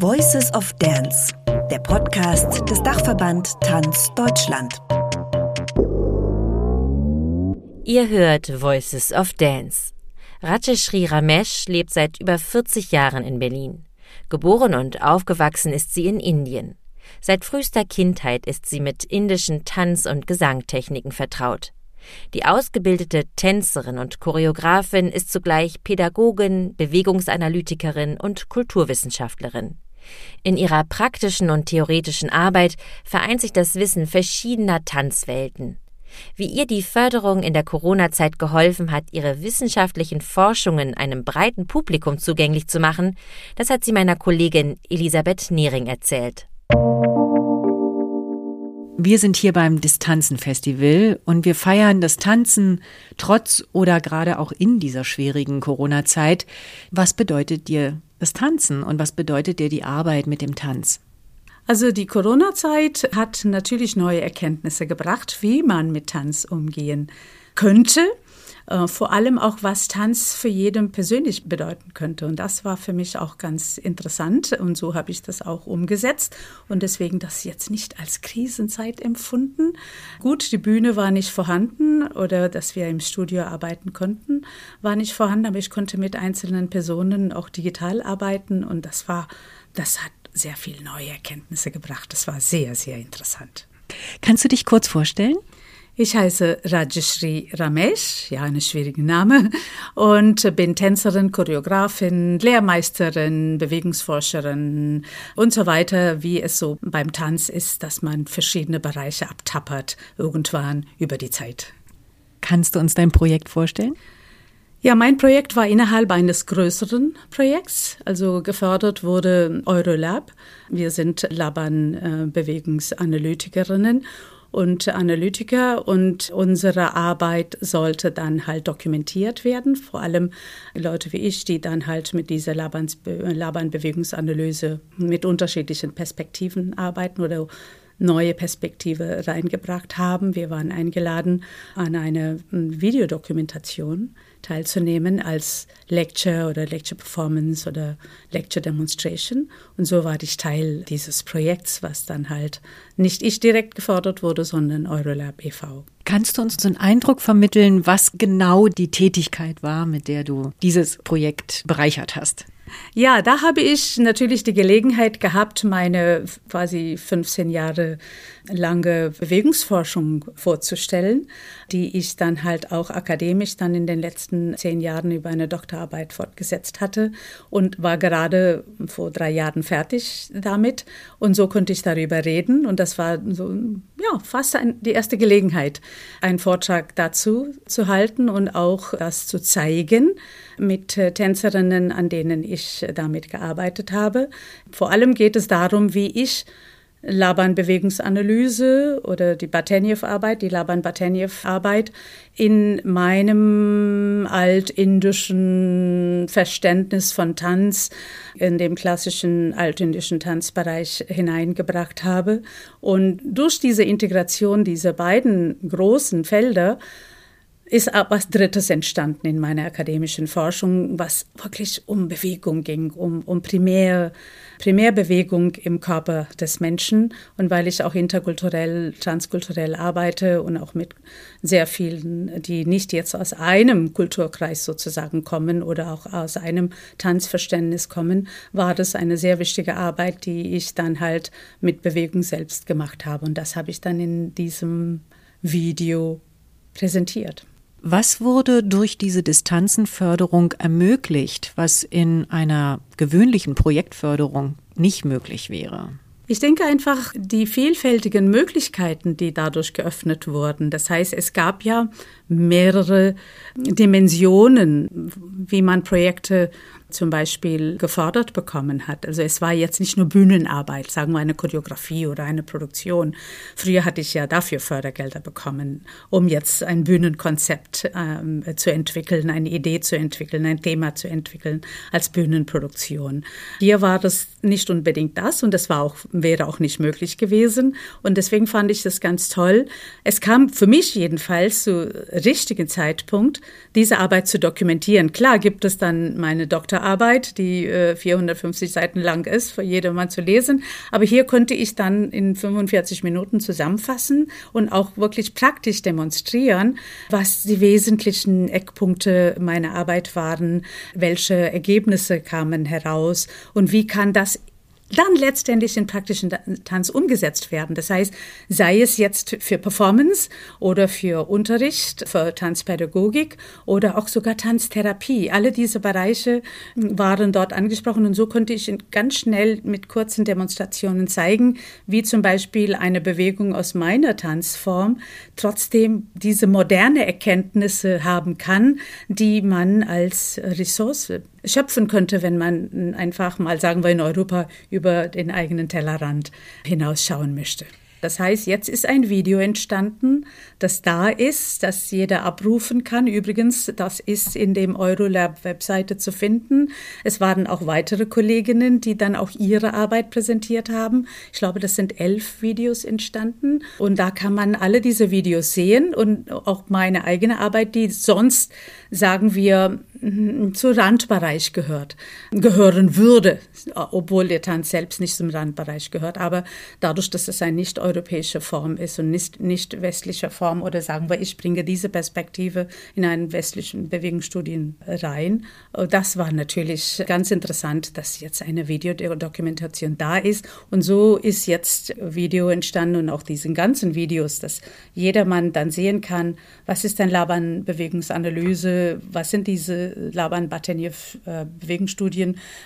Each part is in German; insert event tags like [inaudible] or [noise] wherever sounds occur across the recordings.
Voices of Dance, der Podcast des Dachverband Tanz Deutschland. Ihr hört Voices of Dance. Rajeshri Ramesh lebt seit über 40 Jahren in Berlin. Geboren und aufgewachsen ist sie in Indien. Seit frühester Kindheit ist sie mit indischen Tanz- und Gesangtechniken vertraut. Die ausgebildete Tänzerin und Choreografin ist zugleich Pädagogin, Bewegungsanalytikerin und Kulturwissenschaftlerin. In ihrer praktischen und theoretischen Arbeit vereint sich das Wissen verschiedener Tanzwelten. Wie ihr die Förderung in der Corona-Zeit geholfen hat, ihre wissenschaftlichen Forschungen einem breiten Publikum zugänglich zu machen, das hat sie meiner Kollegin Elisabeth Nehring erzählt. Wir sind hier beim Distanzen-Festival und wir feiern das Tanzen trotz oder gerade auch in dieser schwierigen Corona-Zeit. Was bedeutet dir das Tanzen und was bedeutet dir die Arbeit mit dem Tanz? Also die Corona-Zeit hat natürlich neue Erkenntnisse gebracht, wie man mit Tanz umgehen könnte. Äh, vor allem auch, was Tanz für jeden persönlich bedeuten könnte. Und das war für mich auch ganz interessant. Und so habe ich das auch umgesetzt. Und deswegen das jetzt nicht als Krisenzeit empfunden. Gut, die Bühne war nicht vorhanden oder dass wir im Studio arbeiten konnten, war nicht vorhanden. Aber ich konnte mit einzelnen Personen auch digital arbeiten. Und das war, das hat sehr viele neue Erkenntnisse gebracht. Das war sehr, sehr interessant. Kannst du dich kurz vorstellen? Ich heiße Rajeshri Ramesh, ja, ein schwieriger Name, und bin Tänzerin, Choreografin, Lehrmeisterin, Bewegungsforscherin und so weiter, wie es so beim Tanz ist, dass man verschiedene Bereiche abtappert, irgendwann über die Zeit. Kannst du uns dein Projekt vorstellen? Ja, mein Projekt war innerhalb eines größeren Projekts, also gefördert wurde Eurolab. Wir sind Laban-Bewegungsanalytikerinnen und Analytiker. Und unsere Arbeit sollte dann halt dokumentiert werden, vor allem Leute wie ich, die dann halt mit dieser Laban-Bewegungsanalyse mit unterschiedlichen Perspektiven arbeiten oder neue Perspektive reingebracht haben. Wir waren eingeladen, an einer Videodokumentation teilzunehmen als Lecture oder Lecture Performance oder Lecture Demonstration. Und so war ich Teil dieses Projekts, was dann halt nicht ich direkt gefordert wurde, sondern Eurolab e.V. Kannst du uns so einen Eindruck vermitteln, was genau die Tätigkeit war, mit der du dieses Projekt bereichert hast? Ja, da habe ich natürlich die Gelegenheit gehabt, meine quasi 15 Jahre lange Bewegungsforschung vorzustellen, die ich dann halt auch akademisch dann in den letzten zehn Jahren über eine Doktorarbeit fortgesetzt hatte und war gerade vor drei Jahren fertig damit. Und so konnte ich darüber reden. Und das war so, ja, fast ein, die erste Gelegenheit, einen Vortrag dazu zu halten und auch das zu zeigen mit äh, Tänzerinnen, an denen ich damit gearbeitet habe. Vor allem geht es darum, wie ich Laban-Bewegungsanalyse oder die Bateniev-Arbeit, die Laban-Bateniev-Arbeit in meinem altindischen Verständnis von Tanz, in dem klassischen altindischen Tanzbereich hineingebracht habe. Und durch diese Integration dieser beiden großen Felder ist auch was Drittes entstanden in meiner akademischen Forschung, was wirklich um Bewegung ging, um, um Primär, Primärbewegung im Körper des Menschen. Und weil ich auch interkulturell, transkulturell arbeite und auch mit sehr vielen, die nicht jetzt aus einem Kulturkreis sozusagen kommen oder auch aus einem Tanzverständnis kommen, war das eine sehr wichtige Arbeit, die ich dann halt mit Bewegung selbst gemacht habe. Und das habe ich dann in diesem Video präsentiert. Was wurde durch diese Distanzenförderung ermöglicht, was in einer gewöhnlichen Projektförderung nicht möglich wäre? Ich denke einfach die vielfältigen Möglichkeiten, die dadurch geöffnet wurden. Das heißt, es gab ja mehrere Dimensionen, wie man Projekte zum Beispiel gefördert bekommen hat. Also es war jetzt nicht nur Bühnenarbeit, sagen wir eine Choreografie oder eine Produktion. Früher hatte ich ja dafür Fördergelder bekommen, um jetzt ein Bühnenkonzept ähm, zu entwickeln, eine Idee zu entwickeln, ein Thema zu entwickeln als Bühnenproduktion. Hier war das nicht unbedingt das und das war auch, wäre auch nicht möglich gewesen. Und deswegen fand ich das ganz toll. Es kam für mich jedenfalls zu richtigen Zeitpunkt, diese Arbeit zu dokumentieren. Klar gibt es dann meine Doktorarbeit, die äh, 450 Seiten lang ist, für jedermann zu lesen. Aber hier konnte ich dann in 45 Minuten zusammenfassen und auch wirklich praktisch demonstrieren, was die wesentlichen Eckpunkte meiner Arbeit waren, welche Ergebnisse kamen heraus und wie kann das dann letztendlich in praktischen Tanz umgesetzt werden. Das heißt, sei es jetzt für Performance oder für Unterricht, für Tanzpädagogik oder auch sogar Tanztherapie. Alle diese Bereiche waren dort angesprochen und so konnte ich ganz schnell mit kurzen Demonstrationen zeigen, wie zum Beispiel eine Bewegung aus meiner Tanzform trotzdem diese moderne Erkenntnisse haben kann, die man als Ressource schöpfen könnte, wenn man einfach mal, sagen wir in Europa, über den eigenen Tellerrand hinausschauen möchte. Das heißt, jetzt ist ein Video entstanden, das da ist, das jeder abrufen kann. Übrigens, das ist in dem Eurolab-Webseite zu finden. Es waren auch weitere Kolleginnen, die dann auch ihre Arbeit präsentiert haben. Ich glaube, das sind elf Videos entstanden. Und da kann man alle diese Videos sehen und auch meine eigene Arbeit, die sonst, sagen wir, zu Randbereich gehört, gehören würde, obwohl der Tanz selbst nicht zum Randbereich gehört. Aber dadurch, dass es eine nicht-europäische Form ist und nicht, nicht westliche Form, oder sagen wir, ich bringe diese Perspektive in einen westlichen Bewegungsstudien rein, das war natürlich ganz interessant, dass jetzt eine Videodokumentation da ist. Und so ist jetzt Video entstanden und auch diesen ganzen Videos, dass jedermann dann sehen kann, was ist ein Laban-Bewegungsanalyse, was sind diese Laban Bateniew äh,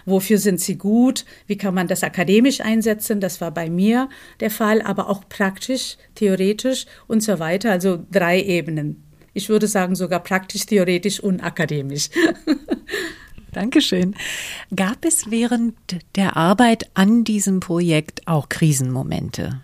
wofür sind sie gut, wie kann man das akademisch einsetzen, das war bei mir der Fall, aber auch praktisch, theoretisch und so weiter, also drei Ebenen. Ich würde sagen sogar praktisch, theoretisch und akademisch. [laughs] Dankeschön. Gab es während der Arbeit an diesem Projekt auch Krisenmomente?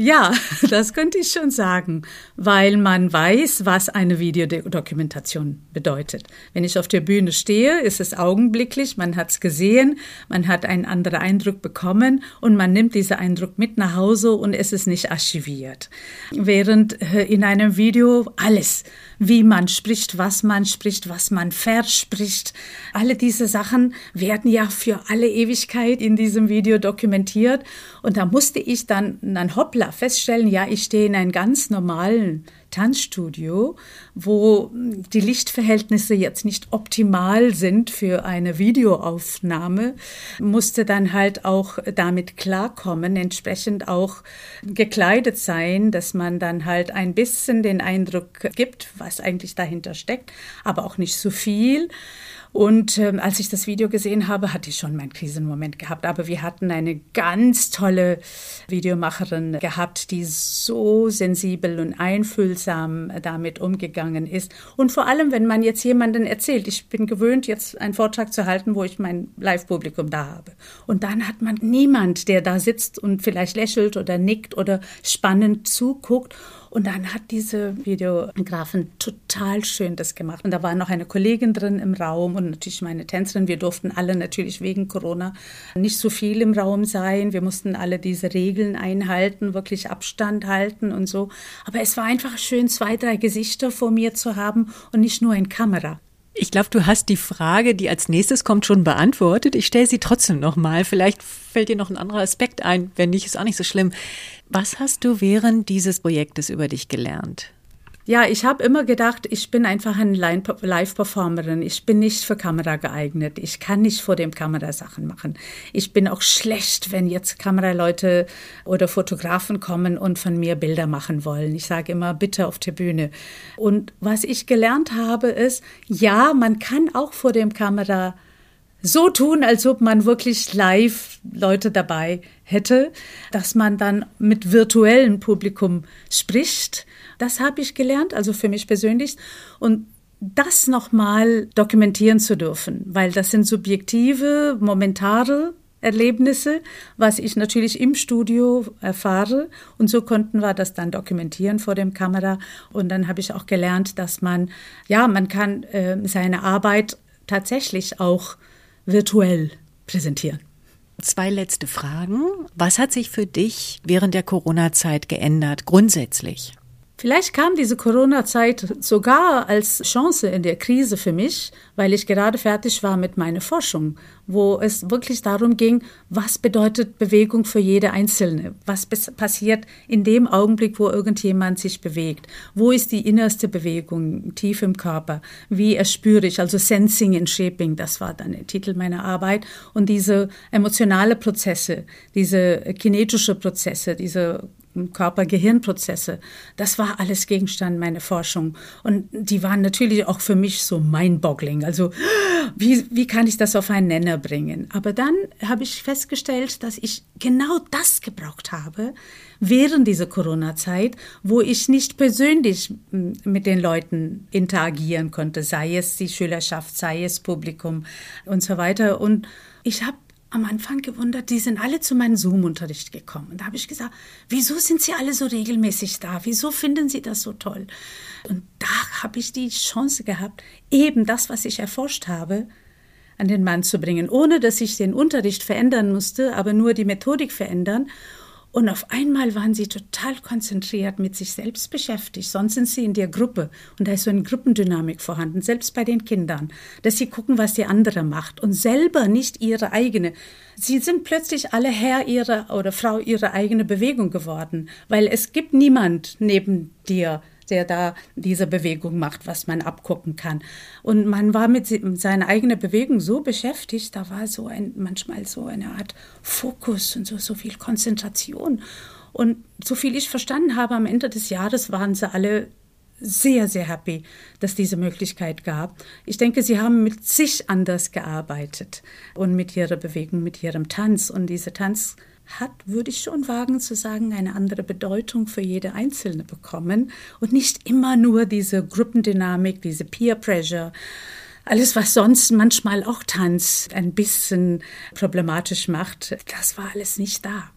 Ja, [laughs] das könnte ich schon sagen, weil man weiß, was eine Videodokumentation bedeutet. Wenn ich auf der Bühne stehe, ist es augenblicklich, man hat es gesehen, man hat einen anderen Eindruck bekommen und man nimmt diesen Eindruck mit nach Hause und es ist nicht archiviert. Während äh, in einem Video alles wie man spricht, was man spricht, was man verspricht. Alle diese Sachen werden ja für alle Ewigkeit in diesem Video dokumentiert. Und da musste ich dann, dann hoppla feststellen, ja, ich stehe in einem ganz normalen Tanzstudio, wo die Lichtverhältnisse jetzt nicht optimal sind für eine Videoaufnahme, musste dann halt auch damit klarkommen, entsprechend auch gekleidet sein, dass man dann halt ein bisschen den Eindruck gibt, was eigentlich dahinter steckt, aber auch nicht so viel. Und ähm, als ich das Video gesehen habe, hatte ich schon meinen Krisenmoment gehabt. Aber wir hatten eine ganz tolle Videomacherin gehabt, die so sensibel und einfühlsam damit umgegangen ist. Und vor allem, wenn man jetzt jemanden erzählt, ich bin gewöhnt, jetzt einen Vortrag zu halten, wo ich mein Live-Publikum da habe. Und dann hat man niemand, der da sitzt und vielleicht lächelt oder nickt oder spannend zuguckt. Und dann hat diese Videografin total schön das gemacht. Und da war noch eine Kollegin drin im Raum und natürlich meine Tänzerin. Wir durften alle natürlich wegen Corona nicht so viel im Raum sein. Wir mussten alle diese Regeln einhalten, wirklich Abstand halten und so. Aber es war einfach schön, zwei, drei Gesichter vor mir zu haben und nicht nur in Kamera. Ich glaube, du hast die Frage, die als nächstes kommt, schon beantwortet. Ich stelle sie trotzdem nochmal. Vielleicht fällt dir noch ein anderer Aspekt ein. Wenn nicht, ist auch nicht so schlimm. Was hast du während dieses Projektes über dich gelernt? Ja, ich habe immer gedacht, ich bin einfach eine Live-Performerin. Ich bin nicht für Kamera geeignet. Ich kann nicht vor dem Kamera Sachen machen. Ich bin auch schlecht, wenn jetzt Kameraleute oder Fotografen kommen und von mir Bilder machen wollen. Ich sage immer, bitte auf der Bühne. Und was ich gelernt habe, ist, ja, man kann auch vor dem Kamera so tun, als ob man wirklich live Leute dabei hätte, dass man dann mit virtuellem Publikum spricht. Das habe ich gelernt, also für mich persönlich. Und das nochmal dokumentieren zu dürfen, weil das sind subjektive, momentare Erlebnisse, was ich natürlich im Studio erfahre. Und so konnten wir das dann dokumentieren vor dem Kamera. Und dann habe ich auch gelernt, dass man, ja, man kann äh, seine Arbeit tatsächlich auch virtuell präsentieren. Zwei letzte Fragen. Was hat sich für dich während der Corona-Zeit geändert, grundsätzlich? Vielleicht kam diese Corona-Zeit sogar als Chance in der Krise für mich, weil ich gerade fertig war mit meiner Forschung, wo es wirklich darum ging, was bedeutet Bewegung für jede Einzelne? Was passiert in dem Augenblick, wo irgendjemand sich bewegt? Wo ist die innerste Bewegung tief im Körper? Wie erspüre ich? Also Sensing and Shaping, das war dann der Titel meiner Arbeit. Und diese emotionale Prozesse, diese kinetische Prozesse, diese Körper-Gehirn-Prozesse. Das war alles Gegenstand meiner Forschung. Und die waren natürlich auch für mich so mind-boggling. Also, wie, wie kann ich das auf einen Nenner bringen? Aber dann habe ich festgestellt, dass ich genau das gebraucht habe während dieser Corona-Zeit, wo ich nicht persönlich mit den Leuten interagieren konnte, sei es die Schülerschaft, sei es Publikum und so weiter. Und ich habe am Anfang gewundert, die sind alle zu meinem Zoom-Unterricht gekommen. Und da habe ich gesagt, wieso sind sie alle so regelmäßig da? Wieso finden sie das so toll? Und da habe ich die Chance gehabt, eben das, was ich erforscht habe, an den Mann zu bringen, ohne dass ich den Unterricht verändern musste, aber nur die Methodik verändern. Und auf einmal waren sie total konzentriert mit sich selbst beschäftigt. Sonst sind sie in der Gruppe. Und da ist so eine Gruppendynamik vorhanden, selbst bei den Kindern, dass sie gucken, was die andere macht und selber nicht ihre eigene. Sie sind plötzlich alle Herr ihrer oder Frau ihrer eigene Bewegung geworden, weil es gibt niemand neben dir, der da diese Bewegung macht, was man abgucken kann. Und man war mit seiner eigenen Bewegung so beschäftigt, da war so ein, manchmal so eine Art Fokus und so, so viel Konzentration. Und so viel ich verstanden habe, am Ende des Jahres waren sie alle sehr, sehr happy, dass diese Möglichkeit gab. Ich denke, sie haben mit sich anders gearbeitet und mit ihrer Bewegung, mit ihrem Tanz. Und diese Tanz hat, würde ich schon wagen zu sagen, eine andere Bedeutung für jede Einzelne bekommen und nicht immer nur diese Gruppendynamik, diese Peer Pressure. Alles, was sonst manchmal auch Tanz ein bisschen problematisch macht, das war alles nicht da.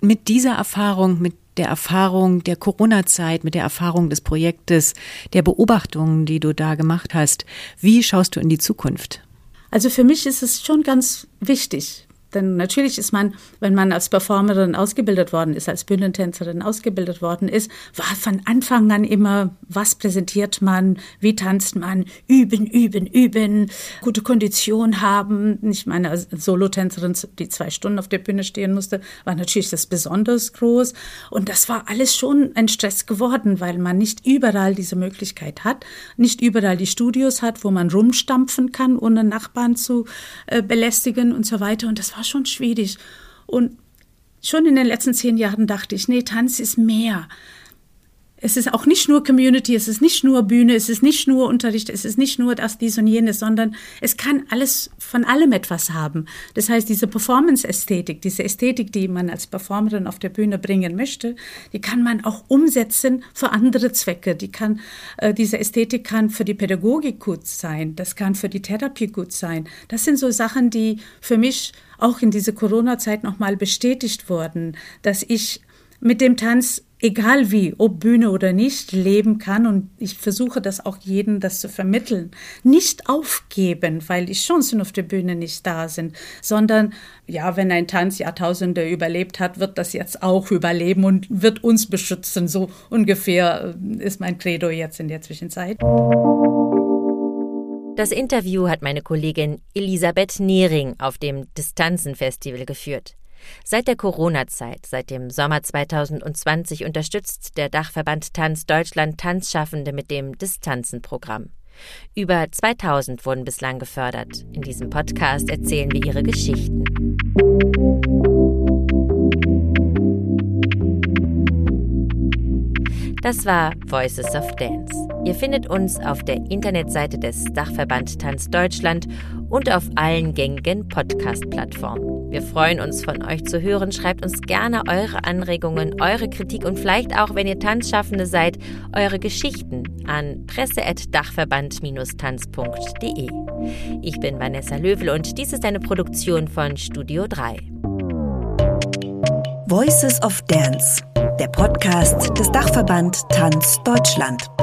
Mit dieser Erfahrung, mit der Erfahrung der Corona-Zeit, mit der Erfahrung des Projektes, der Beobachtungen, die du da gemacht hast, wie schaust du in die Zukunft? Also für mich ist es schon ganz wichtig, denn natürlich ist man, wenn man als Performerin ausgebildet worden ist, als Bühnentänzerin ausgebildet worden ist, war von Anfang an immer, was präsentiert man, wie tanzt man, üben, üben, üben, gute Kondition haben. Ich meine, als Solotänzerin, die zwei Stunden auf der Bühne stehen musste, war natürlich das besonders groß. Und das war alles schon ein Stress geworden, weil man nicht überall diese Möglichkeit hat, nicht überall die Studios hat, wo man rumstampfen kann, ohne Nachbarn zu äh, belästigen und so weiter. Und das war schon schwierig. Und schon in den letzten zehn Jahren dachte ich, nee, Tanz ist mehr es ist auch nicht nur Community, es ist nicht nur Bühne, es ist nicht nur Unterricht, es ist nicht nur das, dies und jenes, sondern es kann alles von allem etwas haben. Das heißt, diese Performance-Ästhetik, diese Ästhetik, die man als Performerin auf der Bühne bringen möchte, die kann man auch umsetzen für andere Zwecke. Die kann, äh, diese Ästhetik kann für die Pädagogik gut sein, das kann für die Therapie gut sein. Das sind so Sachen, die für mich auch in dieser Corona-Zeit nochmal bestätigt wurden, dass ich mit dem Tanz egal wie, ob Bühne oder nicht, leben kann. Und ich versuche das auch jedem, das zu vermitteln. Nicht aufgeben, weil die Chancen auf der Bühne nicht da sind, sondern ja, wenn ein Tanz Jahrtausende überlebt hat, wird das jetzt auch überleben und wird uns beschützen. So ungefähr äh, ist mein Credo jetzt in der Zwischenzeit. Das Interview hat meine Kollegin Elisabeth Nehring auf dem Distanzenfestival geführt. Seit der Corona-Zeit, seit dem Sommer 2020 unterstützt der Dachverband Tanz Deutschland Tanzschaffende mit dem Distanzenprogramm. Über 2000 wurden bislang gefördert. In diesem Podcast erzählen wir ihre Geschichten. Das war Voices of Dance. Ihr findet uns auf der Internetseite des Dachverband Tanz Deutschland und auf allen gängigen Podcast-Plattformen. Wir freuen uns, von euch zu hören. Schreibt uns gerne eure Anregungen, eure Kritik und vielleicht auch, wenn ihr Tanzschaffende seid, eure Geschichten an presse.dachverband-tanz.de. Ich bin Vanessa Löwel und dies ist eine Produktion von Studio 3. Voices of Dance der Podcast des Dachverband Tanz Deutschland.